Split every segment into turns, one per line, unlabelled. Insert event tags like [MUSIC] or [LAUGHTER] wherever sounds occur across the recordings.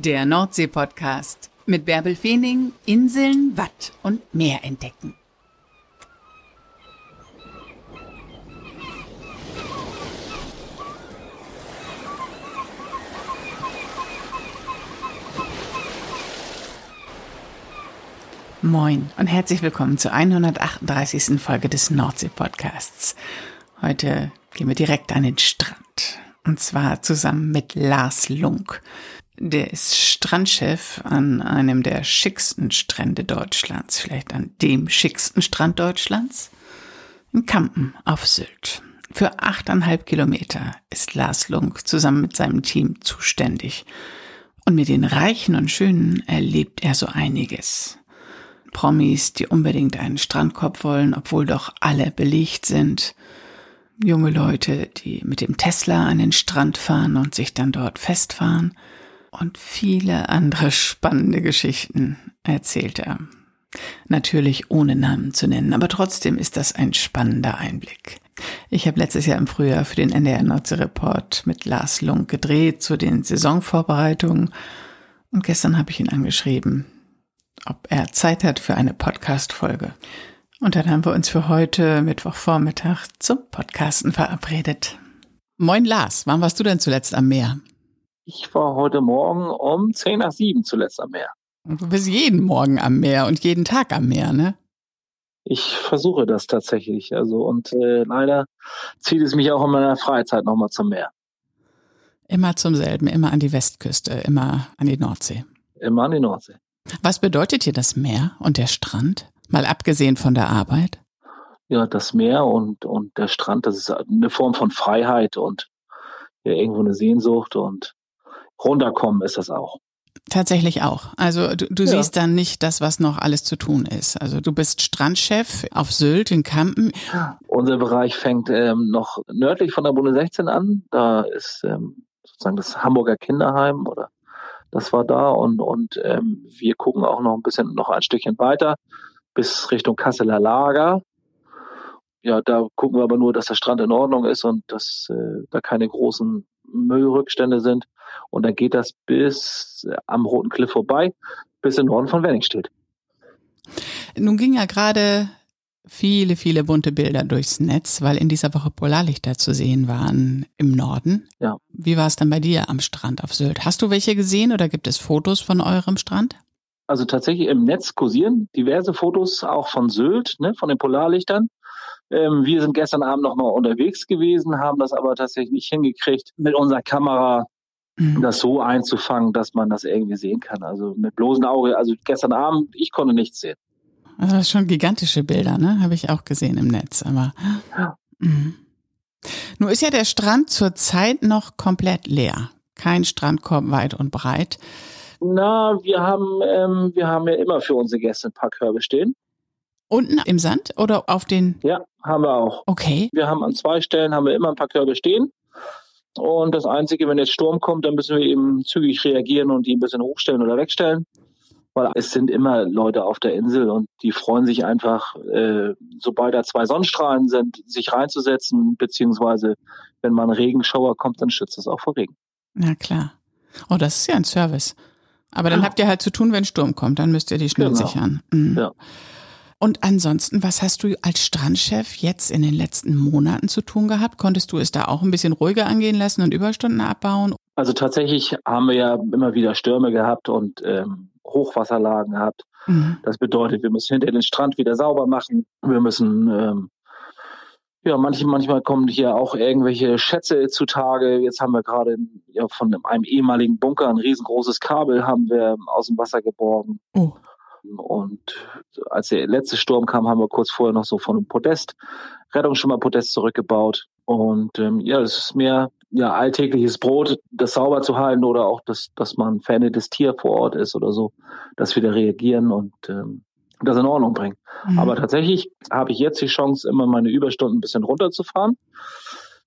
Der Nordsee-Podcast mit Bärbel Feening, Inseln, Watt und Meer entdecken. Moin und herzlich willkommen zur 138. Folge des Nordsee-Podcasts. Heute gehen wir direkt an den Strand. Und zwar zusammen mit Lars Lunk. Der ist Strandchef an einem der schicksten Strände Deutschlands, vielleicht an dem schicksten Strand Deutschlands, in Kampen auf Sylt. Für achteinhalb Kilometer ist Lars Lunk zusammen mit seinem Team zuständig. Und mit den Reichen und Schönen erlebt er so einiges. Promis, die unbedingt einen Strandkorb wollen, obwohl doch alle belegt sind. Junge Leute, die mit dem Tesla an den Strand fahren und sich dann dort festfahren. Und viele andere spannende Geschichten erzählt er. Natürlich ohne Namen zu nennen, aber trotzdem ist das ein spannender Einblick. Ich habe letztes Jahr im Frühjahr für den NDR Nordsee Report mit Lars Lunk gedreht zu den Saisonvorbereitungen und gestern habe ich ihn angeschrieben ob er Zeit hat für eine Podcast-Folge. Und dann haben wir uns für heute Mittwochvormittag zum Podcasten verabredet. Moin Lars, wann warst du denn zuletzt am Meer?
Ich war heute Morgen um 10 nach 7 zuletzt am Meer.
Und du bist jeden Morgen am Meer und jeden Tag am Meer, ne?
Ich versuche das tatsächlich. Also und äh, leider zieht es mich auch in meiner Freizeit nochmal zum Meer.
Immer zum selben, immer an die Westküste, immer an die Nordsee.
Immer an die Nordsee.
Was bedeutet dir das Meer und der Strand? Mal abgesehen von der Arbeit?
Ja, das Meer und, und der Strand, das ist eine Form von Freiheit und ja, irgendwo eine Sehnsucht und runterkommen ist das auch.
Tatsächlich auch. Also du, du ja. siehst dann nicht das, was noch alles zu tun ist. Also du bist Strandchef auf Sylt in Kampen.
Unser Bereich fängt ähm, noch nördlich von der Bunde 16 an. Da ist ähm, sozusagen das Hamburger Kinderheim oder das war da und, und ähm, wir gucken auch noch ein bisschen noch ein Stückchen weiter bis Richtung Kasseler Lager. Ja, da gucken wir aber nur, dass der Strand in Ordnung ist und dass äh, da keine großen Müllrückstände sind. Und dann geht das bis äh, am Roten Cliff vorbei, bis in Norden von Wenningstedt.
Nun ging ja gerade viele, viele bunte Bilder durchs Netz, weil in dieser Woche Polarlichter zu sehen waren im Norden. Ja. Wie war es dann bei dir am Strand auf Sylt? Hast du welche gesehen oder gibt es Fotos von eurem Strand?
Also tatsächlich im Netz kursieren diverse Fotos auch von Sylt, ne, von den Polarlichtern. Ähm, wir sind gestern Abend noch mal unterwegs gewesen, haben das aber tatsächlich nicht hingekriegt, mit unserer Kamera mhm. das so einzufangen, dass man das irgendwie sehen kann. Also mit bloßem Auge. Also gestern Abend, ich konnte nichts sehen.
Also das schon gigantische Bilder, ne? Habe ich auch gesehen im Netz. Aber ja. mh. nun ist ja der Strand zurzeit noch komplett leer. Kein Strandkorb weit und breit.
Na, wir haben, ähm, wir haben ja immer für unsere Gäste ein paar Körbe stehen.
Unten im Sand oder auf den?
Ja, haben wir auch.
Okay.
Wir haben an zwei Stellen haben wir immer ein paar Körbe stehen. Und das Einzige, wenn jetzt Sturm kommt, dann müssen wir eben zügig reagieren und die ein bisschen hochstellen oder wegstellen weil es sind immer Leute auf der Insel und die freuen sich einfach, äh, sobald da zwei Sonnenstrahlen sind, sich reinzusetzen, beziehungsweise wenn mal ein Regenschauer kommt, dann schützt es auch vor Regen.
Na klar. Oh, das ist ja ein Service. Aber dann ja. habt ihr halt zu tun, wenn Sturm kommt, dann müsst ihr die schnell genau. sichern. Mhm. Ja. Und ansonsten, was hast du als Strandchef jetzt in den letzten Monaten zu tun gehabt? Konntest du es da auch ein bisschen ruhiger angehen lassen und Überstunden abbauen?
Also tatsächlich haben wir ja immer wieder Stürme gehabt und ähm, Hochwasserlagen gehabt. Mhm. Das bedeutet, wir müssen hinter den Strand wieder sauber machen. Wir müssen, ähm, ja, manche, manchmal kommen hier auch irgendwelche Schätze zutage. Jetzt haben wir gerade ja, von einem ehemaligen Bunker ein riesengroßes Kabel haben wir aus dem Wasser geborgen. Oh. Und als der letzte Sturm kam, haben wir kurz vorher noch so von einem Podest, Rettungsschimmerpodest zurückgebaut. Und ähm, ja, das ist mehr ja alltägliches Brot, das sauber zu halten oder auch, dass, dass man Fan des Tier vor Ort ist oder so, dass wir da reagieren und ähm, das in Ordnung bringen. Mhm. Aber tatsächlich habe ich jetzt die Chance, immer meine Überstunden ein bisschen runterzufahren.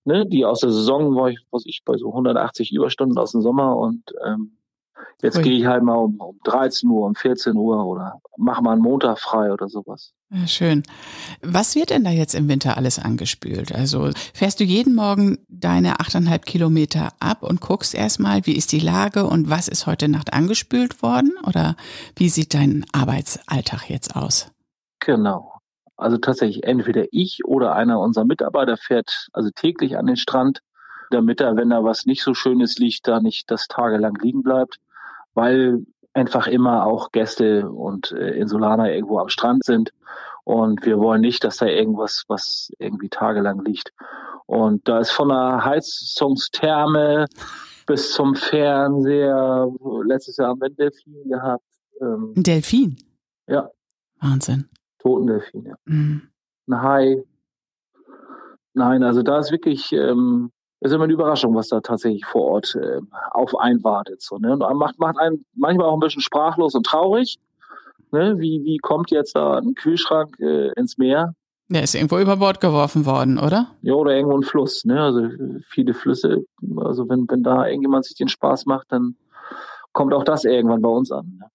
Ne, die aus der Saison war ich, was ich, bei so 180 Überstunden aus dem Sommer und ähm, Jetzt gehe ich halt mal um, um 13 Uhr, um 14 Uhr oder mach mal einen Montag frei oder sowas.
Ja, schön. Was wird denn da jetzt im Winter alles angespült? Also fährst du jeden Morgen deine 8,5 Kilometer ab und guckst erstmal, wie ist die Lage und was ist heute Nacht angespült worden? Oder wie sieht dein Arbeitsalltag jetzt aus?
Genau. Also tatsächlich entweder ich oder einer unserer Mitarbeiter fährt also täglich an den Strand, damit er, wenn da was nicht so Schönes liegt, da nicht das tagelang liegen bleibt weil einfach immer auch Gäste und äh, Insulaner irgendwo am Strand sind. Und wir wollen nicht, dass da irgendwas, was irgendwie tagelang liegt. Und da ist von der Heizungstherme bis zum Fernseher, letztes Jahr haben wir einen Delfin gehabt.
Ähm, ein Delfin?
Ja.
Wahnsinn.
Toten Delfin, ja. Mhm. Ein Hai. Nein, also da ist wirklich ähm, ist immer eine Überraschung, was da tatsächlich vor Ort äh, auf einen wartet. So, ne? Und macht, macht einen manchmal auch ein bisschen sprachlos und traurig. Ne? Wie, wie kommt jetzt da ein Kühlschrank äh, ins Meer?
Der ist irgendwo über Bord geworfen worden, oder?
Ja, oder irgendwo ein Fluss. Ne? Also viele Flüsse, also wenn, wenn da irgendjemand sich den Spaß macht, dann kommt auch das irgendwann bei uns an. Ne?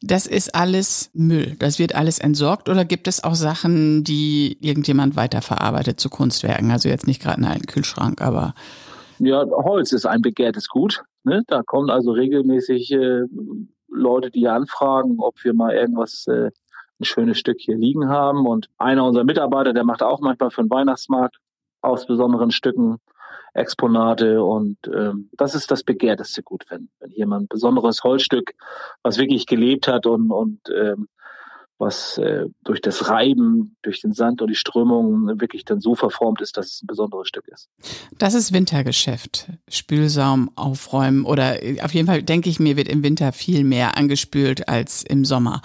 Das ist alles Müll. Das wird alles entsorgt oder gibt es auch Sachen, die irgendjemand weiterverarbeitet zu Kunstwerken? Also jetzt nicht gerade einen alten Kühlschrank, aber.
Ja, Holz ist ein begehrtes Gut. Ne? Da kommen also regelmäßig äh, Leute, die anfragen, ob wir mal irgendwas, äh, ein schönes Stück hier liegen haben. Und einer unserer Mitarbeiter, der macht auch manchmal für den Weihnachtsmarkt aus besonderen Stücken Exponate und ähm, das ist das begehrteste Gut, wenn, wenn jemand ein besonderes Holzstück, was wirklich gelebt hat und, und ähm, was äh, durch das Reiben, durch den Sand und die Strömung wirklich dann so verformt ist, dass es ein besonderes Stück ist.
Das ist Wintergeschäft. Spülsaum aufräumen oder äh, auf jeden Fall denke ich mir, wird im Winter viel mehr angespült als im Sommer.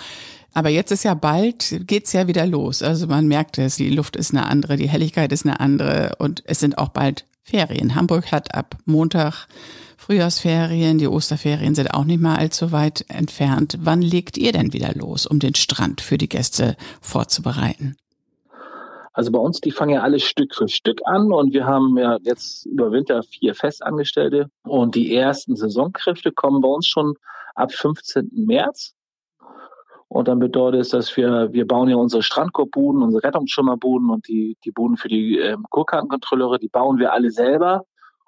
Aber jetzt ist ja bald, geht's ja wieder los. Also man merkt es, die Luft ist eine andere, die Helligkeit ist eine andere und es sind auch bald Ferien. Hamburg hat ab Montag Frühjahrsferien, die Osterferien sind auch nicht mal allzu weit entfernt. Wann legt ihr denn wieder los, um den Strand für die Gäste vorzubereiten?
Also bei uns, die fangen ja alle Stück für Stück an und wir haben ja jetzt über Winter vier Festangestellte und die ersten Saisonkräfte kommen bei uns schon ab 15. März. Und dann bedeutet es, dass wir, wir bauen ja unsere Strandkorbbuden, unsere Rettungsschimmerbuden und die, die Buden für die ähm, Kurkartenkontrolleure, die bauen wir alle selber.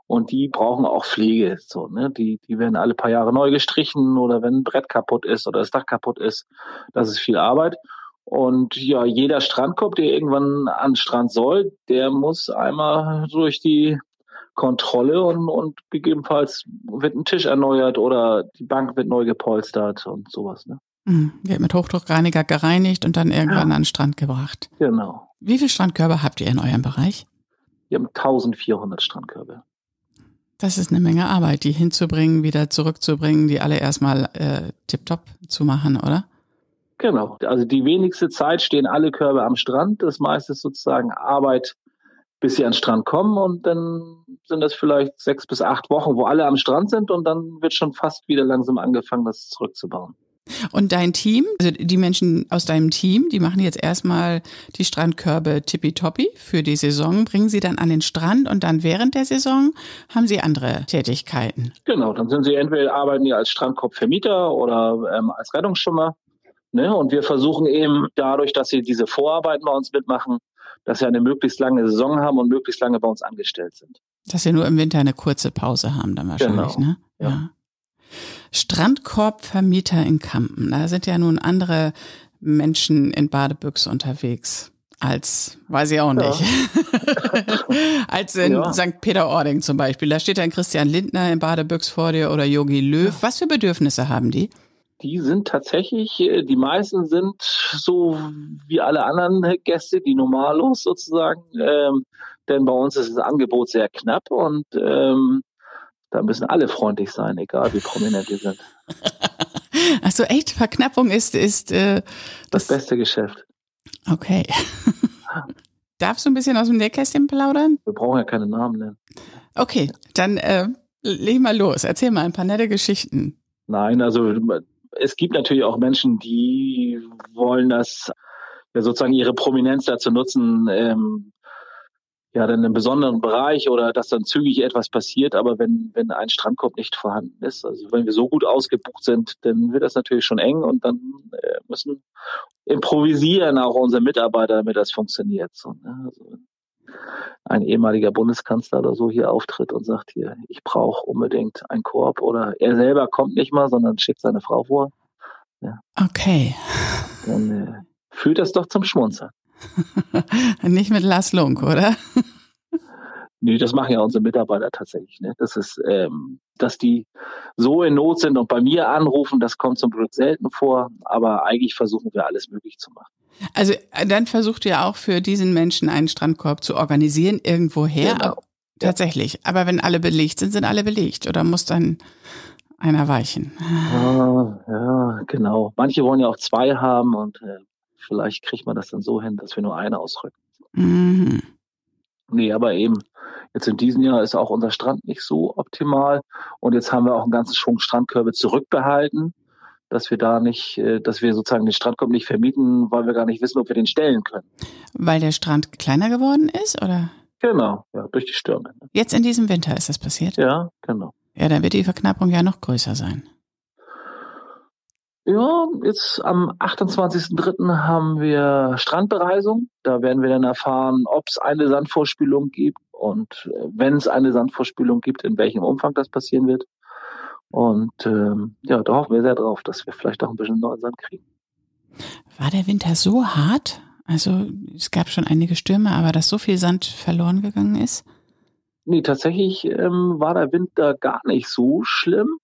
Und die brauchen auch Pflege. So, ne? die, die werden alle paar Jahre neu gestrichen oder wenn ein Brett kaputt ist oder das Dach kaputt ist. Das ist viel Arbeit. Und ja, jeder Strandkorb, der irgendwann an den Strand soll, der muss einmal durch die Kontrolle und, und gegebenenfalls wird ein Tisch erneuert oder die Bank wird neu gepolstert und sowas. Ne?
Hm, wird mit Hochdruckreiniger gereinigt und dann irgendwann ja. an den Strand gebracht.
Genau.
Wie viele Strandkörbe habt ihr in eurem Bereich?
Wir haben 1400 Strandkörbe.
Das ist eine Menge Arbeit, die hinzubringen, wieder zurückzubringen, die alle erstmal äh, tiptop zu machen, oder?
Genau. Also die wenigste Zeit stehen alle Körbe am Strand. Das meiste ist sozusagen Arbeit, bis sie an den Strand kommen und dann sind das vielleicht sechs bis acht Wochen, wo alle am Strand sind und dann wird schon fast wieder langsam angefangen, das zurückzubauen.
Und dein Team, also die Menschen aus deinem Team, die machen jetzt erstmal die Strandkörbe tippitoppi für die Saison, bringen sie dann an den Strand und dann während der Saison haben sie andere Tätigkeiten.
Genau, dann sind sie entweder arbeiten die als Strandkorbvermieter oder ähm, als Rettungsschimmer. Ne? Und wir versuchen eben dadurch, dass sie diese Vorarbeiten bei uns mitmachen, dass sie eine möglichst lange Saison haben und möglichst lange bei uns angestellt sind.
Dass sie nur im Winter eine kurze Pause haben dann wahrscheinlich,
genau.
ne?
ja. ja.
Strandkorbvermieter in Kampen. Da sind ja nun andere Menschen in Badebüchse unterwegs als, weiß ich auch nicht, ja. [LAUGHS] als in ja. St. Peter-Ording zum Beispiel. Da steht dann Christian Lindner in Badebüchs vor dir oder Yogi Löw. Was für Bedürfnisse haben die?
Die sind tatsächlich, äh, die meisten sind so wie alle anderen Gäste, die normalos sozusagen. Ähm, denn bei uns ist das Angebot sehr knapp und ähm, da müssen alle freundlich sein, egal wie prominent die sind. [LAUGHS]
Also echt, Verknappung ist, ist äh,
das, das beste Geschäft.
Okay. [LAUGHS] Darfst du ein bisschen aus dem Nähkästchen plaudern?
Wir brauchen ja keine Namen nennen.
Okay, dann äh, leg mal los. Erzähl mal ein paar nette Geschichten.
Nein, also es gibt natürlich auch Menschen, die wollen das ja, sozusagen ihre Prominenz dazu nutzen, ähm, ja, dann einen besonderen Bereich oder dass dann zügig etwas passiert. Aber wenn, wenn ein Strandkorb nicht vorhanden ist, also wenn wir so gut ausgebucht sind, dann wird das natürlich schon eng und dann äh, müssen improvisieren auch unsere Mitarbeiter, damit das funktioniert. So, ne? also, ein ehemaliger Bundeskanzler oder so hier auftritt und sagt hier, ich brauche unbedingt einen Korb oder er selber kommt nicht mal, sondern schickt seine Frau vor.
Ja. Okay.
Dann äh, führt das doch zum Schmunzeln. [LAUGHS]
nicht mit Lars Lunk, oder?
Nee, das machen ja unsere Mitarbeiter tatsächlich. Ne? Das ist, ähm, dass die so in Not sind und bei mir anrufen, das kommt zum Glück selten vor, aber eigentlich versuchen wir alles möglich zu machen.
Also äh, dann versucht ihr auch für diesen Menschen einen Strandkorb zu organisieren, irgendwoher. Genau. Tatsächlich. Aber wenn alle belegt sind, sind alle belegt. Oder muss dann einer weichen?
Ja, ja genau. Manche wollen ja auch zwei haben und äh, vielleicht kriegt man das dann so hin, dass wir nur eine ausrücken. Mhm. Nee, aber eben, jetzt in diesem Jahr ist auch unser Strand nicht so optimal. Und jetzt haben wir auch einen ganzen Schwung Strandkörbe zurückbehalten dass wir da nicht, äh, dass wir sozusagen den Strandkorb nicht vermieten, weil wir gar nicht wissen, ob wir den stellen können.
Weil der Strand kleiner geworden ist, oder?
Genau, ja, durch die Stürme.
Jetzt in diesem Winter ist das passiert?
Ja, genau.
Ja, dann wird die Verknappung ja noch größer sein.
Ja, jetzt am 28.03. haben wir Strandbereisung. Da werden wir dann erfahren, ob es eine Sandvorspülung gibt und äh, wenn es eine Sandvorspülung gibt, in welchem Umfang das passieren wird. Und ähm, ja, da hoffen wir sehr drauf, dass wir vielleicht auch ein bisschen neuen Sand kriegen.
War der Winter so hart? Also es gab schon einige Stürme, aber dass so viel Sand verloren gegangen ist?
Nee, tatsächlich ähm, war der Winter gar nicht so schlimm.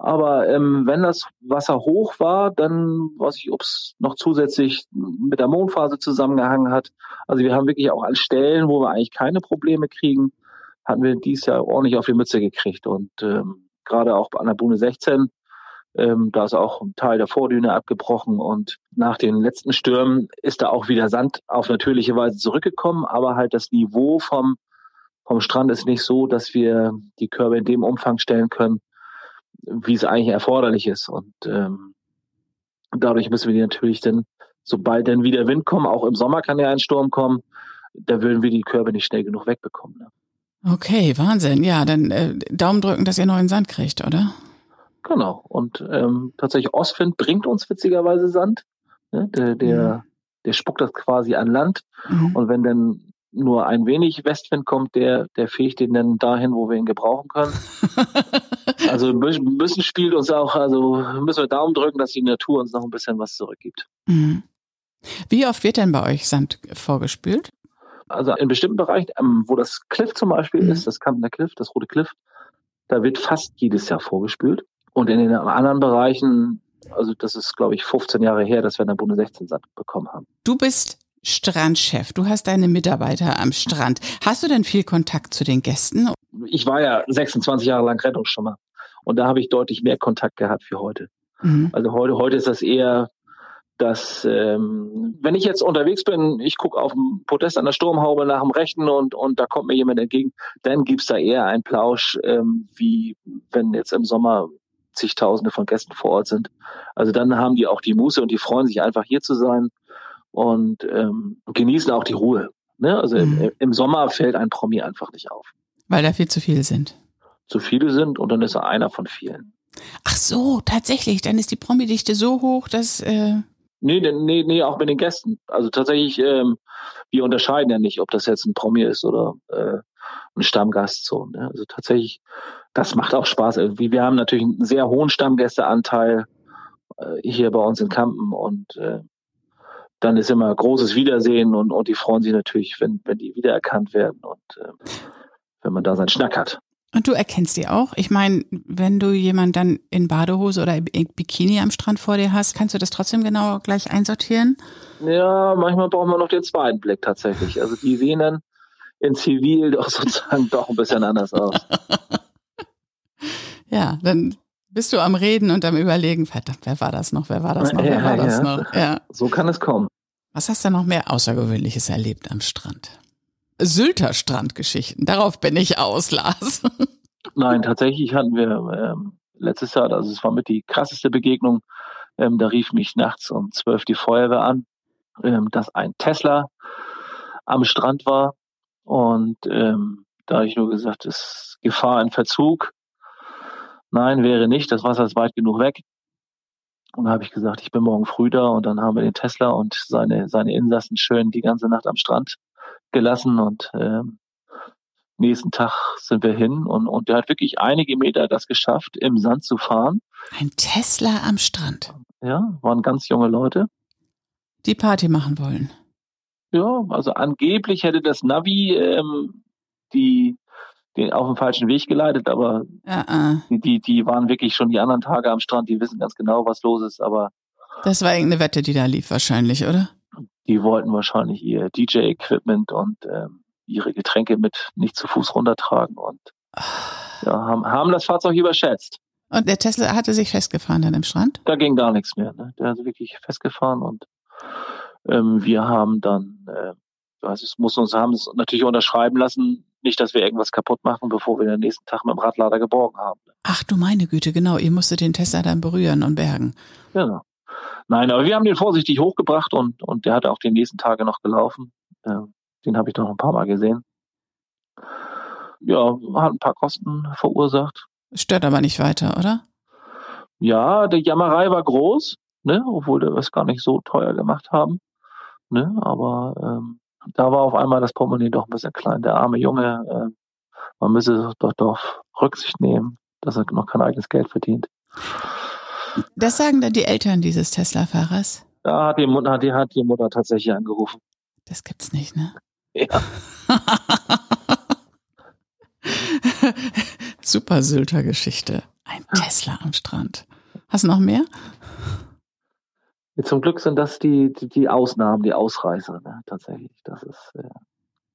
Aber ähm, wenn das Wasser hoch war, dann weiß ich, ob es noch zusätzlich mit der Mondphase zusammengehangen hat. Also wir haben wirklich auch an Stellen, wo wir eigentlich keine Probleme kriegen, hatten wir dies Jahr ordentlich auf die Mütze gekriegt. Und ähm, gerade auch an der Bune 16. Ähm, da ist auch ein Teil der Vordüne abgebrochen und nach den letzten Stürmen ist da auch wieder Sand auf natürliche Weise zurückgekommen, aber halt das Niveau vom, vom Strand ist nicht so, dass wir die Körbe in dem Umfang stellen können, wie es eigentlich erforderlich ist. Und ähm, dadurch müssen wir die natürlich dann, sobald dann wieder Wind kommt, auch im Sommer kann ja ein Sturm kommen, da würden wir die Körbe nicht schnell genug wegbekommen. Ne?
Okay, Wahnsinn. Ja, dann äh, Daumen drücken, dass ihr neuen Sand kriegt, oder?
Genau. Und ähm, tatsächlich Ostwind bringt uns witzigerweise Sand. Ne? Der, der, mhm. der spuckt das quasi an Land. Mhm. Und wenn dann nur ein wenig Westwind kommt, der, der fegt den dann dahin, wo wir ihn gebrauchen können. [LAUGHS] also bisschen spielt uns auch, also müssen wir Daumen drücken, dass die Natur uns noch ein bisschen was zurückgibt. Mhm.
Wie oft wird denn bei euch Sand vorgespült?
Also in bestimmten Bereichen, ähm, wo das Cliff zum Beispiel mhm. ist, das Kampner Cliff, das Rote Cliff, da wird fast jedes Jahr vorgespült. Und in den anderen Bereichen, also das ist, glaube ich, 15 Jahre her, dass wir in der Bunde 16 Sand bekommen haben.
Du bist Strandchef, du hast deine Mitarbeiter am Strand. Hast du denn viel Kontakt zu den Gästen?
Ich war ja 26 Jahre lang Rettungsschwimmer und da habe ich deutlich mehr Kontakt gehabt wie heute. Mhm. Also heute, heute ist das eher dass ähm, wenn ich jetzt unterwegs bin, ich gucke auf dem Podest an der Sturmhaube nach dem Rechten und, und da kommt mir jemand entgegen, dann gibt's da eher einen Plausch, ähm, wie wenn jetzt im Sommer zigtausende von Gästen vor Ort sind. Also dann haben die auch die Muße und die freuen sich einfach hier zu sein und ähm, genießen auch die Ruhe. Ne? Also mhm. im, im Sommer fällt ein Promi einfach nicht auf.
Weil da viel zu viele sind.
Zu viele sind und dann ist er einer von vielen.
Ach so, tatsächlich. Dann ist die Promi-Dichte so hoch, dass äh,
Nee, nee, nee, auch mit den Gästen. Also tatsächlich, ähm, wir unterscheiden ja nicht, ob das jetzt ein Promi ist oder äh, ein Stammgast. So, ne? Also tatsächlich, das macht auch Spaß. Also wir haben natürlich einen sehr hohen Stammgästeanteil äh, hier bei uns in Kampen und äh, dann ist immer großes Wiedersehen und, und die freuen sich natürlich, wenn, wenn die wiedererkannt werden und äh, wenn man da seinen Schnack hat.
Und du erkennst die auch? Ich meine, wenn du jemand dann in Badehose oder Bikini am Strand vor dir hast, kannst du das trotzdem genau gleich einsortieren?
Ja, manchmal brauchen wir noch den zweiten Blick tatsächlich. Also die sehen dann in Zivil [LAUGHS] doch sozusagen doch ein bisschen anders aus. [LAUGHS]
ja, dann bist du am Reden und am Überlegen, verdammt, wer war das noch, wer war das noch, wer war das noch? Ja.
So kann es kommen.
Was hast du noch mehr Außergewöhnliches erlebt am Strand? Sylter Strandgeschichten. Darauf bin ich aus, Lars.
Nein, tatsächlich hatten wir ähm, letztes Jahr, also es war mit die krasseste Begegnung, ähm, da rief mich nachts um zwölf die Feuerwehr an, ähm, dass ein Tesla am Strand war Und ähm, da habe ich nur gesagt, es ist Gefahr in Verzug. Nein, wäre nicht. Das Wasser ist weit genug weg. Und da habe ich gesagt, ich bin morgen früh da und dann haben wir den Tesla und seine, seine Insassen schön die ganze Nacht am Strand gelassen und ähm, nächsten Tag sind wir hin und, und der hat wirklich einige Meter das geschafft, im Sand zu fahren.
Ein Tesla am Strand.
Ja, waren ganz junge Leute.
Die Party machen wollen.
Ja, also angeblich hätte das Navi ähm, die auf den falschen Weg geleitet, aber uh -uh. Die, die waren wirklich schon die anderen Tage am Strand, die wissen ganz genau, was los ist, aber
das war irgendeine Wette, die da lief wahrscheinlich, oder?
Die wollten wahrscheinlich ihr DJ-Equipment und ähm, ihre Getränke mit nicht zu Fuß runtertragen und ja, haben, haben das Fahrzeug überschätzt.
Und der Tesla hatte sich festgefahren dann im Strand?
Da ging gar nichts mehr. Ne? Der hat wirklich festgefahren und ähm, wir haben dann, äh, also es muss uns haben es natürlich unterschreiben lassen, nicht, dass wir irgendwas kaputt machen, bevor wir den nächsten Tag mit dem Radlader geborgen haben.
Ach du meine Güte, genau. Ihr musstet den Tesla dann berühren und bergen.
Genau. Nein, aber wir haben den vorsichtig hochgebracht und, und der hat auch die nächsten Tage noch gelaufen. Äh, den habe ich doch ein paar Mal gesehen. Ja, hat ein paar Kosten verursacht.
Stört aber nicht weiter, oder?
Ja, die Jammerei war groß, ne, obwohl wir es gar nicht so teuer gemacht haben. Ne, aber ähm, da war auf einmal das Portemonnaie doch ein bisschen klein. Der arme Junge, äh, man müsse doch doch Rücksicht nehmen, dass er noch kein eigenes Geld verdient.
Das sagen dann die Eltern dieses Tesla-Fahrers?
Da hat die Mutter, die hat die Mutter tatsächlich angerufen.
Das gibt's nicht, ne?
Ja. [LAUGHS]
Super Sylter Geschichte. Ein Tesla am Strand. Hast du noch mehr?
Zum Glück sind das die, die, die Ausnahmen, die Ausreißer, ne? tatsächlich. Das ist, äh,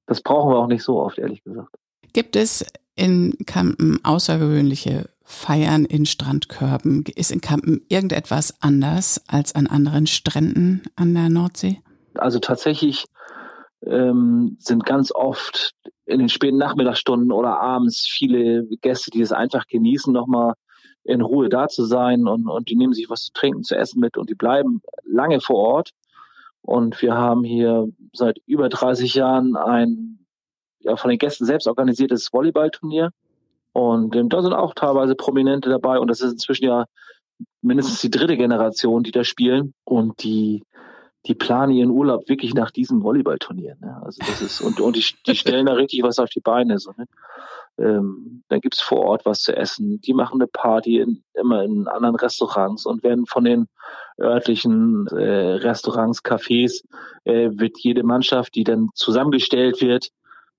das brauchen wir auch nicht so oft, ehrlich gesagt.
Gibt es in Kampen außergewöhnliche Feiern in Strandkörben? Ist in Kampen irgendetwas anders als an anderen Stränden an der Nordsee?
Also tatsächlich ähm, sind ganz oft in den späten Nachmittagsstunden oder abends viele Gäste, die es einfach genießen, nochmal in Ruhe da zu sein und, und die nehmen sich was zu trinken, zu essen mit und die bleiben lange vor Ort. Und wir haben hier seit über 30 Jahren ein ja, von den Gästen selbst organisiertes Volleyballturnier. Und ähm, da sind auch teilweise Prominente dabei und das ist inzwischen ja mindestens die dritte Generation, die da spielen. Und die die planen ihren Urlaub wirklich nach diesem Volleyballturnier. Ne? Also das ist, und, und die, die stellen da richtig was auf die Beine. So, ne? Ähm, dann gibt's vor Ort was zu essen. Die machen eine Party in, immer in anderen Restaurants und werden von den örtlichen äh, Restaurants, Cafés, äh, wird jede Mannschaft, die dann zusammengestellt wird,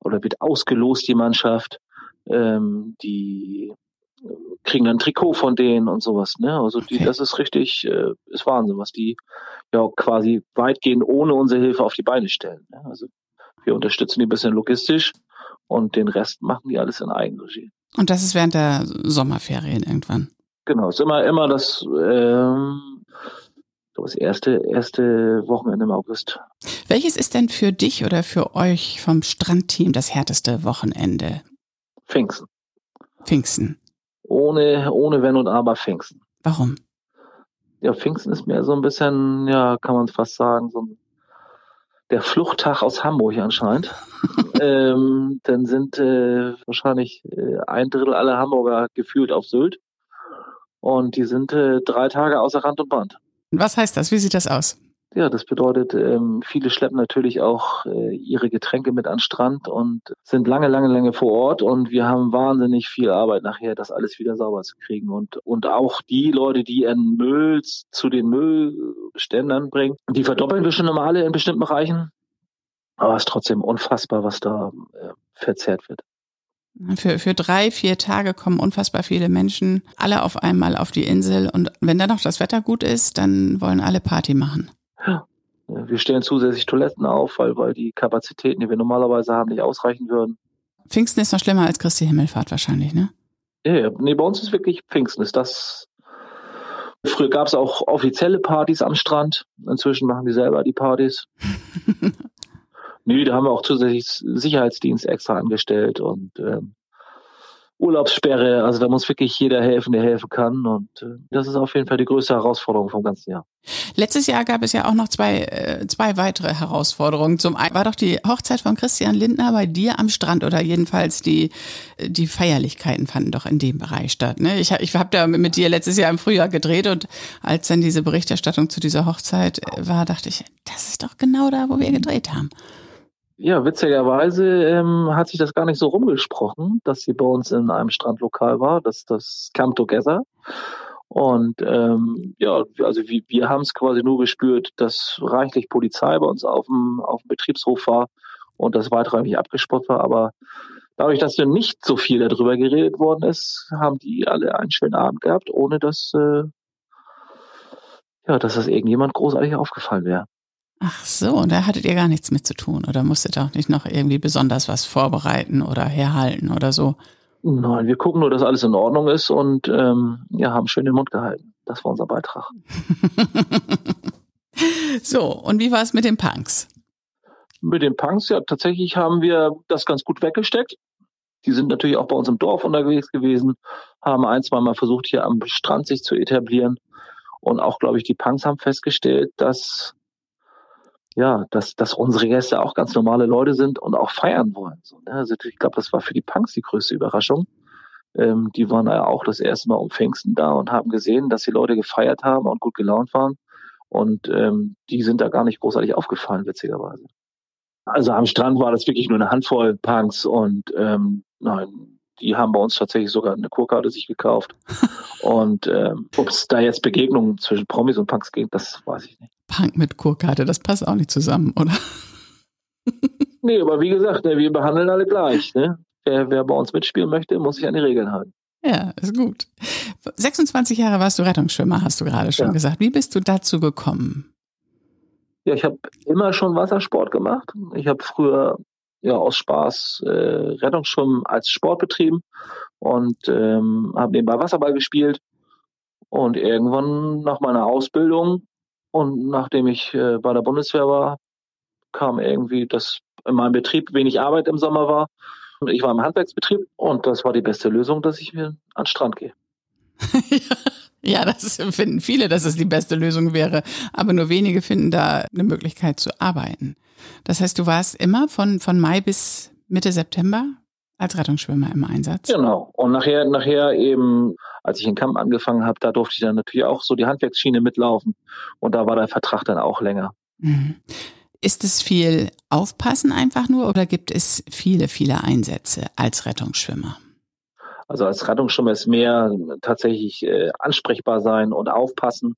oder wird ausgelost, die Mannschaft, ähm, die kriegen dann ein Trikot von denen und sowas. Ne? Also die, okay. das ist richtig, äh, ist Wahnsinn, was die ja quasi weitgehend ohne unsere Hilfe auf die Beine stellen. Ne? Also wir unterstützen die ein bisschen logistisch und den Rest machen die alles in Eigenregie.
Und das ist während der Sommerferien irgendwann.
Genau, ist immer immer das ähm, das erste erste Wochenende im August.
Welches ist denn für dich oder für euch vom Strandteam das härteste Wochenende?
Pfingsten.
Pfingsten
ohne, ohne Wenn und Aber Pfingsten.
Warum?
Ja, Pfingsten ist mir so ein bisschen, ja, kann man fast sagen, so ein, der Fluchttag aus Hamburg anscheinend. [LAUGHS] ähm, dann sind äh, wahrscheinlich äh, ein Drittel aller Hamburger gefühlt auf Sylt. Und die sind äh, drei Tage außer Rand und Band.
Was heißt das? Wie sieht das aus?
Ja, das bedeutet, ähm, viele schleppen natürlich auch äh, ihre Getränke mit an Strand und sind lange, lange, lange vor Ort und wir haben wahnsinnig viel Arbeit nachher, das alles wieder sauber zu kriegen und und auch die Leute, die ihren Müll zu den Müllständern bringen, die verdoppeln wir schon normale in bestimmten Bereichen, aber es ist trotzdem unfassbar, was da äh, verzehrt wird.
Für, für drei, vier Tage kommen unfassbar viele Menschen alle auf einmal auf die Insel und wenn dann noch das Wetter gut ist, dann wollen alle Party machen.
Ja. Wir stellen zusätzlich Toiletten auf, weil, weil die Kapazitäten, die wir normalerweise haben, nicht ausreichen würden.
Pfingsten ist noch schlimmer als Christi Himmelfahrt wahrscheinlich, ne?
Ja, ja. Nee, bei uns ist wirklich Pfingsten. Ist das. Früher gab es auch offizielle Partys am Strand. Inzwischen machen die selber die Partys. [LAUGHS] nee, da haben wir auch zusätzlich Sicherheitsdienst extra angestellt und ähm, Urlaubssperre. Also da muss wirklich jeder helfen, der helfen kann. Und äh, das ist auf jeden Fall die größte Herausforderung vom ganzen Jahr.
Letztes Jahr gab es ja auch noch zwei, äh, zwei weitere Herausforderungen. Zum einen war doch die Hochzeit von Christian Lindner bei dir am Strand oder jedenfalls die, die Feierlichkeiten fanden doch in dem Bereich statt. Ne? Ich, ich habe da mit dir letztes Jahr im Frühjahr gedreht und als dann diese Berichterstattung zu dieser Hochzeit war, dachte ich, das ist doch genau da, wo wir gedreht haben.
Ja, witzigerweise ähm, hat sich das gar nicht so rumgesprochen, dass sie bei uns in einem Strandlokal war, das das Come Together. Und ähm, ja, also wir, wir haben es quasi nur gespürt, dass reichlich Polizei bei uns auf dem, auf dem Betriebshof war und das weiträumig abgespott war. Aber dadurch, dass dann nicht so viel darüber geredet worden ist, haben die alle einen schönen Abend gehabt, ohne dass, äh, ja, dass das irgendjemand großartig aufgefallen wäre.
Ach so, und da hattet ihr gar nichts mit zu tun oder musstet auch nicht noch irgendwie besonders was vorbereiten oder herhalten oder so?
Nein, wir gucken nur, dass alles in Ordnung ist und ähm, ja, haben schön den Mund gehalten. Das war unser Beitrag. [LAUGHS]
so, und wie war es mit den Punks?
Mit den Punks, ja, tatsächlich haben wir das ganz gut weggesteckt. Die sind natürlich auch bei uns im Dorf unterwegs gewesen, haben ein, zwei Mal versucht, hier am Strand sich zu etablieren. Und auch, glaube ich, die Punks haben festgestellt, dass ja, dass, dass unsere Gäste auch ganz normale Leute sind und auch feiern wollen. So, ne? Also ich glaube, das war für die Punks die größte Überraschung. Ähm, die waren ja auch das erste Mal um Pfingsten da und haben gesehen, dass die Leute gefeiert haben und gut gelaunt waren. Und ähm, die sind da gar nicht großartig aufgefallen, witzigerweise. Also am Strand war das wirklich nur eine Handvoll Punks und ähm, nein, die haben bei uns tatsächlich sogar eine Kurkarte sich gekauft. [LAUGHS] und ähm, ob es da jetzt Begegnungen zwischen Promis und Punks gibt, das weiß ich nicht.
Punk mit Kurkarte, das passt auch nicht zusammen, oder?
nee, aber wie gesagt, ne, wir behandeln alle gleich. Ne? Wer, wer bei uns mitspielen möchte, muss sich an die Regeln halten.
Ja, ist gut. 26 Jahre warst du Rettungsschwimmer, hast du gerade schon ja. gesagt. Wie bist du dazu gekommen?
Ja, ich habe immer schon Wassersport gemacht. Ich habe früher ja aus Spaß äh, Rettungsschwimmen als Sport betrieben und ähm, habe nebenbei Wasserball gespielt. Und irgendwann nach meiner Ausbildung und nachdem ich äh, bei der Bundeswehr war, kam irgendwie, dass in meinem Betrieb wenig Arbeit im Sommer war. Ich war im Handwerksbetrieb und das war die beste Lösung, dass ich mir an den Strand gehe. [LAUGHS]
ja, das finden viele, dass es die beste Lösung wäre. Aber nur wenige finden da eine Möglichkeit zu arbeiten. Das heißt, du warst immer von, von Mai bis Mitte September als Rettungsschwimmer im Einsatz.
Genau. Und nachher, nachher eben, als ich in Kamp angefangen habe, da durfte ich dann natürlich auch so die Handwerksschiene mitlaufen. Und da war der Vertrag dann auch länger. Mhm.
Ist es viel Aufpassen einfach nur oder gibt es viele, viele Einsätze als Rettungsschwimmer?
Also als Rettungsschwimmer ist mehr tatsächlich äh, ansprechbar sein und aufpassen.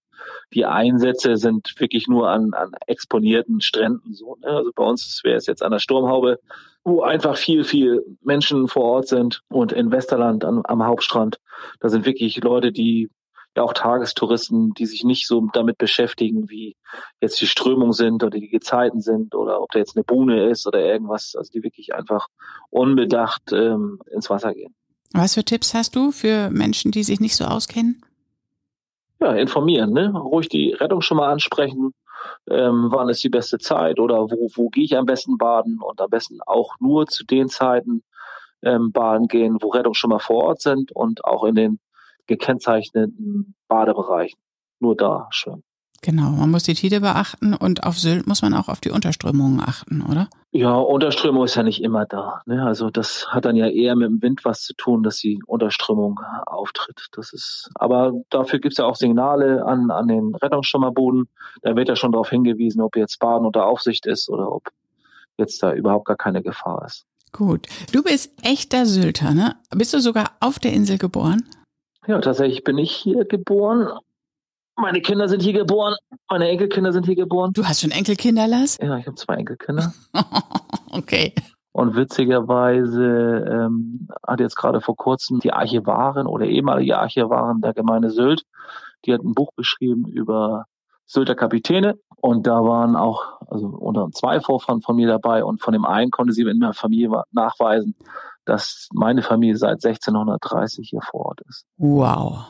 Die Einsätze sind wirklich nur an, an exponierten Stränden so. Ne? Also bei uns wäre es jetzt an der Sturmhaube, wo einfach viel, viel Menschen vor Ort sind und in Westerland am, am Hauptstrand. Da sind wirklich Leute, die ja auch Tagestouristen, die sich nicht so damit beschäftigen, wie jetzt die Strömung sind oder die Gezeiten sind oder ob da jetzt eine Buhne ist oder irgendwas, also die wirklich einfach unbedacht ähm, ins Wasser gehen.
Was für Tipps hast du für Menschen, die sich nicht so auskennen?
Ja, informieren, ne? Ruhig die Rettung schon mal ansprechen. Ähm, wann ist die beste Zeit oder wo, wo gehe ich am besten baden und am besten auch nur zu den Zeiten ähm, baden gehen, wo Rettung schon mal vor Ort sind und auch in den gekennzeichneten Badebereichen. Nur da schwimmen.
Genau, man muss die Tide beachten und auf Sylt muss man auch auf die Unterströmungen achten, oder?
Ja, Unterströmung ist ja nicht immer da. Ne? Also das hat dann ja eher mit dem Wind was zu tun, dass die Unterströmung auftritt. Das ist, aber dafür gibt es ja auch Signale an, an den Rettungsschirmerboden. Da wird ja schon darauf hingewiesen, ob jetzt Baden unter Aufsicht ist oder ob jetzt da überhaupt gar keine Gefahr ist.
Gut. Du bist echter Sylter, ne? Bist du sogar auf der Insel geboren?
Ja, tatsächlich bin ich hier geboren meine Kinder sind hier geboren, meine Enkelkinder sind hier geboren.
Du hast schon Enkelkinder, Lars?
Ja, ich habe zwei Enkelkinder. [LAUGHS]
okay.
Und witzigerweise ähm, hat jetzt gerade vor kurzem die Archivarin oder ehemalige Archivarin der Gemeinde Sylt, die hat ein Buch geschrieben über Sylter Kapitäne. Und da waren auch, also unter zwei Vorfahren von mir dabei und von dem einen konnte sie in der Familie nachweisen, dass meine Familie seit 1630 hier vor Ort ist.
Wow.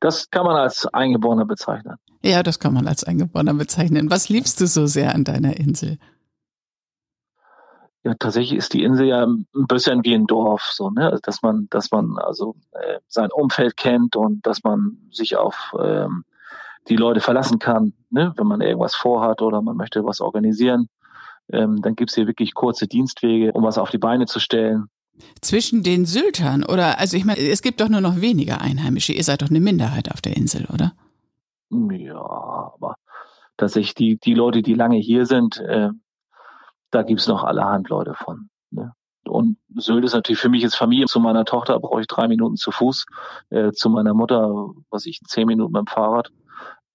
Das kann man als Eingeborener bezeichnen.
Ja, das kann man als Eingeborener bezeichnen. Was liebst du so sehr an deiner Insel?
Ja, tatsächlich ist die Insel ja ein bisschen wie ein Dorf, so, ne? Also, dass man, dass man also äh, sein Umfeld kennt und dass man sich auf ähm, die Leute verlassen kann, ne? wenn man irgendwas vorhat oder man möchte was organisieren. Ähm, dann gibt's hier wirklich kurze Dienstwege, um was auf die Beine zu stellen.
Zwischen den Syltern oder, also ich meine, es gibt doch nur noch weniger Einheimische. Ihr seid doch eine Minderheit auf der Insel, oder?
Ja, aber tatsächlich die, die Leute, die lange hier sind, äh, da gibt's noch allerhand Leute von. Ne? Und Sylt ist natürlich für mich jetzt Familie. Zu meiner Tochter brauche ich drei Minuten zu Fuß, äh, zu meiner Mutter, was ich, zehn Minuten beim Fahrrad.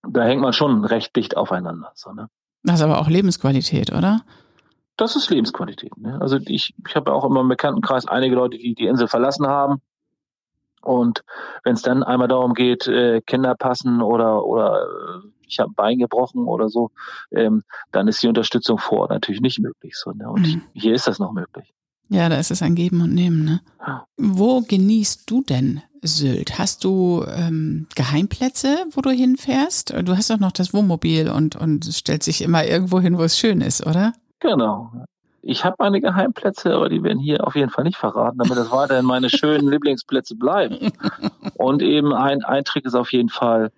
Da hängt man schon recht dicht aufeinander. So, ne?
Das ist aber auch Lebensqualität, oder?
Das ist Lebensqualität. Ne? Also ich, ich habe auch immer im Bekanntenkreis einige Leute, die die Insel verlassen haben. Und wenn es dann einmal darum geht, äh, Kinder passen oder oder äh, ich habe ein Bein gebrochen oder so, ähm, dann ist die Unterstützung vor Ort natürlich nicht möglich. So, ne? Und mhm. hier ist das noch möglich.
Ja, da ist es ein Geben und Nehmen. Ne? Ja. Wo genießt du denn Sylt? Hast du ähm, Geheimplätze, wo du hinfährst? Du hast doch noch das Wohnmobil und, und stellst dich immer irgendwo hin, wo es schön ist, oder?
Genau. Ich habe meine Geheimplätze, aber die werden hier auf jeden Fall nicht verraten, damit das weiterhin meine schönen [LAUGHS] Lieblingsplätze bleiben. Und eben ein, ein Trick ist auf jeden Fall,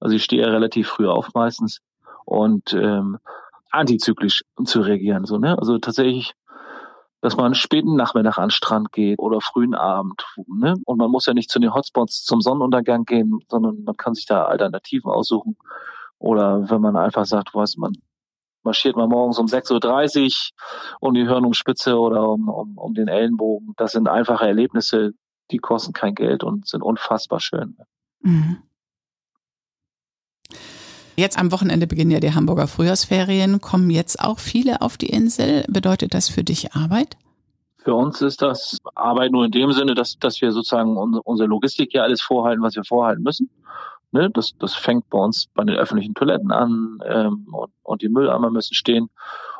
also ich stehe ja relativ früh auf meistens und ähm, antizyklisch zu reagieren. So, ne? Also tatsächlich, dass man späten Nachmittag an den Strand geht oder frühen Abend. Ne? Und man muss ja nicht zu den Hotspots zum Sonnenuntergang gehen, sondern man kann sich da Alternativen aussuchen. Oder wenn man einfach sagt, weiß man, marschiert man morgens um 6.30 Uhr um die Hörnungsspitze oder um, um, um den Ellenbogen. Das sind einfache Erlebnisse, die kosten kein Geld und sind unfassbar schön. Mhm.
Jetzt am Wochenende beginnen ja die Hamburger Frühjahrsferien. Kommen jetzt auch viele auf die Insel? Bedeutet das für dich Arbeit?
Für uns ist das Arbeit nur in dem Sinne, dass, dass wir sozusagen unsere Logistik ja alles vorhalten, was wir vorhalten müssen. Ne, das, das fängt bei uns bei den öffentlichen Toiletten an ähm, und, und die Mülleimer müssen stehen.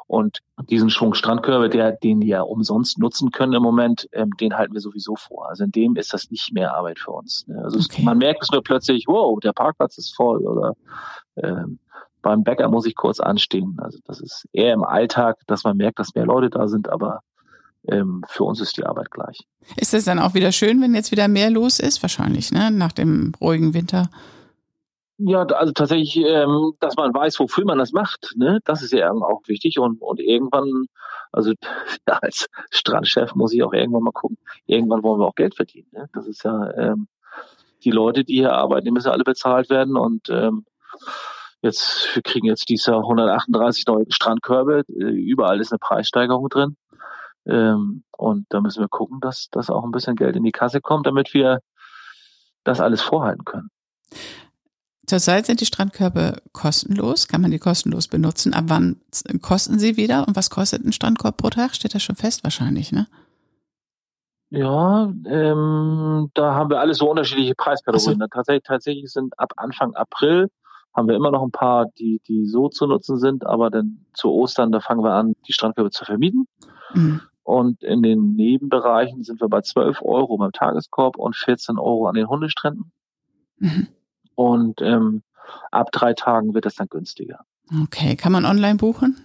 Und diesen Schwung Strandkörbe, der, den die ja umsonst nutzen können im Moment, ähm, den halten wir sowieso vor. Also in dem ist das nicht mehr Arbeit für uns. Ne? Also okay. es, man merkt es nur plötzlich, wow, der Parkplatz ist voll oder ähm, beim Bäcker muss ich kurz anstehen. Also das ist eher im Alltag, dass man merkt, dass mehr Leute da sind, aber ähm, für uns ist die Arbeit gleich.
Ist es dann auch wieder schön, wenn jetzt wieder mehr los ist? Wahrscheinlich, ne? Nach dem ruhigen Winter.
Ja, also tatsächlich, ähm, dass man weiß, wofür man das macht, ne? Das ist ja auch wichtig und, und irgendwann, also [LAUGHS] ja, als Strandchef muss ich auch irgendwann mal gucken, irgendwann wollen wir auch Geld verdienen. Ne? Das ist ja ähm, die Leute, die hier arbeiten, die müssen alle bezahlt werden und ähm, jetzt, wir kriegen jetzt dieses Jahr 138 neue Strandkörbe, äh, überall ist eine Preissteigerung drin. Ähm, und da müssen wir gucken, dass, dass auch ein bisschen Geld in die Kasse kommt, damit wir das alles vorhalten können.
Zurzeit sind die Strandkörbe kostenlos, kann man die kostenlos benutzen. Ab wann kosten sie wieder und was kostet ein Strandkorb pro Tag? Steht das schon fest wahrscheinlich, ne?
Ja, ähm, da haben wir alles so unterschiedliche Preiskategorien. So. Tatsächlich, tatsächlich sind ab Anfang April haben wir immer noch ein paar, die, die so zu nutzen sind, aber dann zu Ostern, da fangen wir an, die Strandkörbe zu vermieten. Mhm. Und in den Nebenbereichen sind wir bei 12 Euro beim Tageskorb und 14 Euro an den Hundestränden. Mhm. Und ähm, ab drei Tagen wird das dann günstiger.
Okay, kann man online buchen?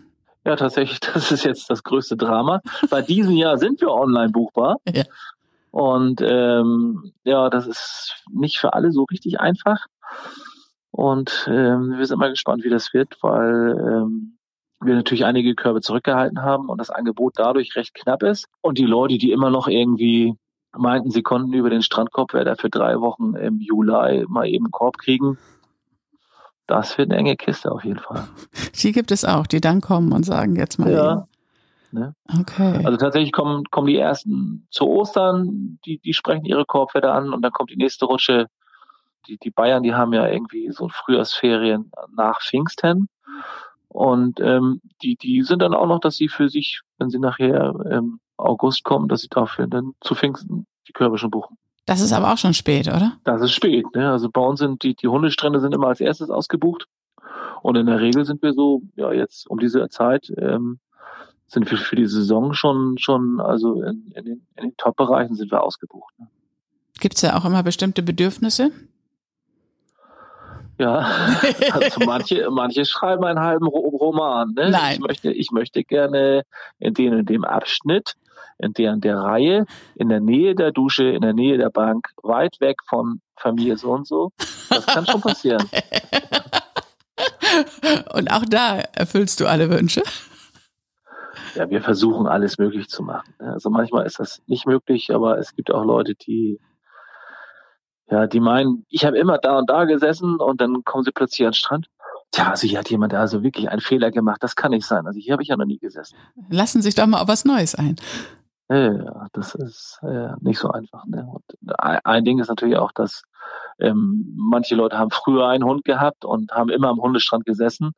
Ja, tatsächlich, [LAUGHS] das ist jetzt das größte Drama. Bei diesem Jahr sind wir online buchbar. [LAUGHS] Ja. Und ähm, ja, das ist nicht für alle so richtig einfach. Und ähm, wir sind mal gespannt, wie das wird, weil ähm, wir natürlich einige Körbe zurückgehalten haben und das Angebot dadurch recht knapp ist. Und die Leute, die immer noch irgendwie meinten, sie konnten über den Strandkorb für drei Wochen im Juli mal eben einen Korb kriegen. Das wird eine enge Kiste auf jeden Fall. [LAUGHS]
Die gibt es auch, die dann kommen und sagen jetzt mal. Ja.
Ne? Okay. Also tatsächlich kommen, kommen die ersten zu Ostern, die, die sprechen ihre Korbwerte an und dann kommt die nächste Rutsche. Die, die Bayern, die haben ja irgendwie so Frühjahrsferien nach Pfingsten. Und ähm, die, die sind dann auch noch, dass sie für sich, wenn sie nachher ähm, August kommen, dass sie dafür dann zu Pfingsten die Körbe schon buchen.
Das ist aber auch schon spät, oder?
Das ist spät. Ne? Also bei uns sind die, die Hundestrände sind immer als erstes ausgebucht. Und in der Regel sind wir so, ja, jetzt um diese Zeit ähm, sind wir für die Saison schon, schon also in, in den, in den Top-Bereichen sind wir ausgebucht. Ne?
Gibt es ja auch immer bestimmte Bedürfnisse?
Ja, [LAUGHS] also manche, manche schreiben einen halben Roman. Ne?
Nein.
Ich möchte, ich möchte gerne in dem, in dem Abschnitt, in der, in der Reihe, in der Nähe der Dusche, in der Nähe der Bank, weit weg von Familie so und so. Das kann schon passieren. [LAUGHS]
und auch da erfüllst du alle Wünsche?
Ja, wir versuchen alles möglich zu machen. Also manchmal ist das nicht möglich, aber es gibt auch Leute, die ja, die meinen, ich habe immer da und da gesessen und dann kommen sie plötzlich an den Strand. Tja, also hier hat jemand also wirklich einen Fehler gemacht. Das kann nicht sein. Also hier habe ich ja noch nie gesessen.
Lassen sich doch mal auf was Neues ein.
Ja, das ist äh, nicht so einfach. Ne? Und ein Ding ist natürlich auch, dass ähm, manche Leute haben früher einen Hund gehabt und haben immer am Hundestrand gesessen.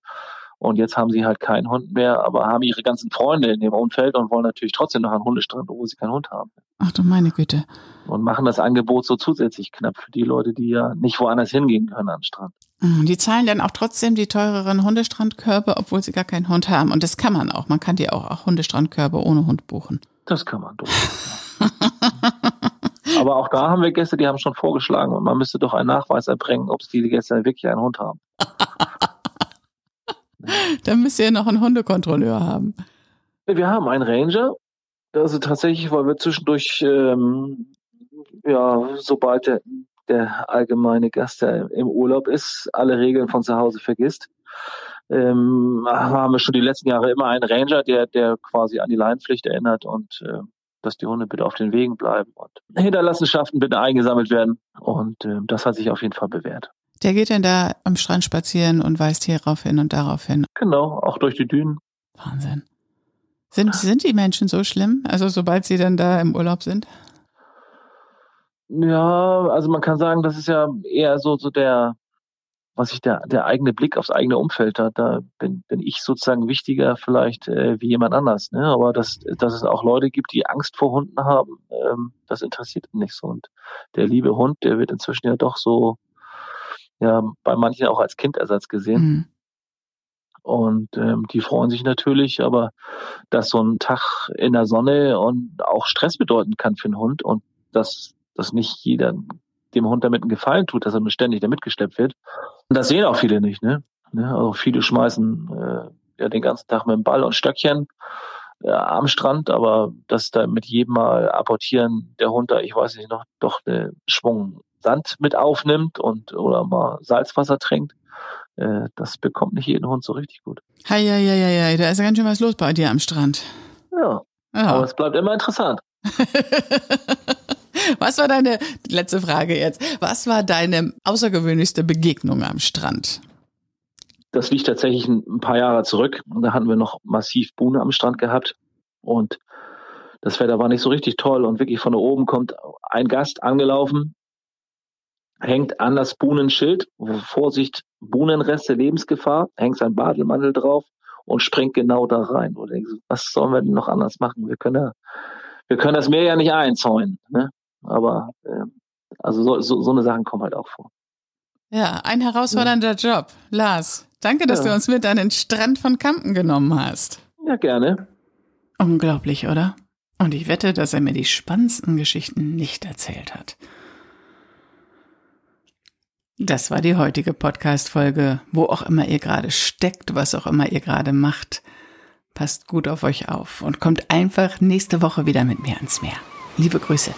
Und jetzt haben sie halt keinen Hund mehr, aber haben ihre ganzen Freunde in dem Umfeld und wollen natürlich trotzdem noch einen Hundestrand, obwohl sie keinen Hund haben.
Ach du meine Güte.
Und machen das Angebot so zusätzlich knapp für die Leute, die ja nicht woanders hingehen können an den Strand.
Mhm, die zahlen dann auch trotzdem die teureren Hundestrandkörbe, obwohl sie gar keinen Hund haben. Und das kann man auch. Man kann die auch, auch Hundestrandkörbe ohne Hund buchen.
Das kann man doch. Aber auch da haben wir Gäste, die haben schon vorgeschlagen, man müsste doch einen Nachweis erbringen, ob die Gäste wirklich einen Hund haben. [LAUGHS]
Dann müsst ihr noch einen Hundekontrolleur haben.
Wir haben einen Ranger. Also tatsächlich, weil wir zwischendurch, ähm, ja, sobald der, der allgemeine Gast, der im Urlaub ist, alle Regeln von zu Hause vergisst, ähm, haben wir schon die letzten Jahre immer einen Ranger, der, der quasi an die Leinpflicht erinnert und äh, dass die Hunde bitte auf den Wegen bleiben und Hinterlassenschaften bitte eingesammelt werden. Und äh, das hat sich auf jeden Fall bewährt.
Der geht dann da am Strand spazieren und weist hierauf hin und darauf hin.
Genau, auch durch die Dünen.
Wahnsinn. Sind, sind die Menschen so schlimm? Also sobald sie dann da im Urlaub sind?
Ja, also man kann sagen, das ist ja eher so, so der, was ich der, der eigene Blick aufs eigene Umfeld hat. Da bin, bin ich sozusagen wichtiger vielleicht äh, wie jemand anders. Ne? Aber dass, dass es auch Leute gibt, die Angst vor Hunden haben, ähm, das interessiert mich nicht so. Und der liebe Hund, der wird inzwischen ja doch so ja bei manchen auch als Kindersatz gesehen. Mhm. Und ähm, die freuen sich natürlich, aber dass so ein Tag in der Sonne und auch Stress bedeuten kann für einen Hund und dass, dass nicht jeder dem Hund damit einen Gefallen tut, dass er ständig damit geschleppt wird. Und das sehen auch viele nicht, ne? ne? Also viele schmeißen äh, ja den ganzen Tag mit dem Ball und Stöckchen äh, am Strand, aber dass da mit jedem Mal apportieren der Hund da, ich weiß nicht noch, doch eine Schwung Sand mit aufnimmt und oder mal Salzwasser trinkt, äh, das bekommt nicht jeden Hund so richtig gut.
Hei, hei, hei, hei, da ist ja ganz schön was los bei dir am Strand.
Ja. ja. Aber es bleibt immer interessant. [LAUGHS]
was war deine, letzte Frage jetzt, was war deine außergewöhnlichste Begegnung am Strand?
Das liegt tatsächlich ein paar Jahre zurück. Da hatten wir noch massiv Buhne am Strand gehabt. Und das Wetter war nicht so richtig toll. Und wirklich von da oben kommt ein Gast angelaufen, hängt an das Buhnenschild, Vorsicht, Buhnenreste, Lebensgefahr, hängt sein Badelmantel drauf und springt genau da rein. Denkst, was sollen wir denn noch anders machen? Wir können ja, wir können das Meer ja nicht einzäunen, ne? Aber äh, also so, so, so eine Sachen kommen halt auch vor.
Ja, ein herausfordernder ja. Job. Lars, danke, dass ja. du uns mit an den Strand von Kampen genommen hast.
Ja, gerne.
Unglaublich, oder? Und ich wette, dass er mir die spannendsten Geschichten nicht erzählt hat. Das war die heutige Podcast-Folge. Wo auch immer ihr gerade steckt, was auch immer ihr gerade macht, passt gut auf euch auf und kommt einfach nächste Woche wieder mit mir ans Meer. Liebe Grüße.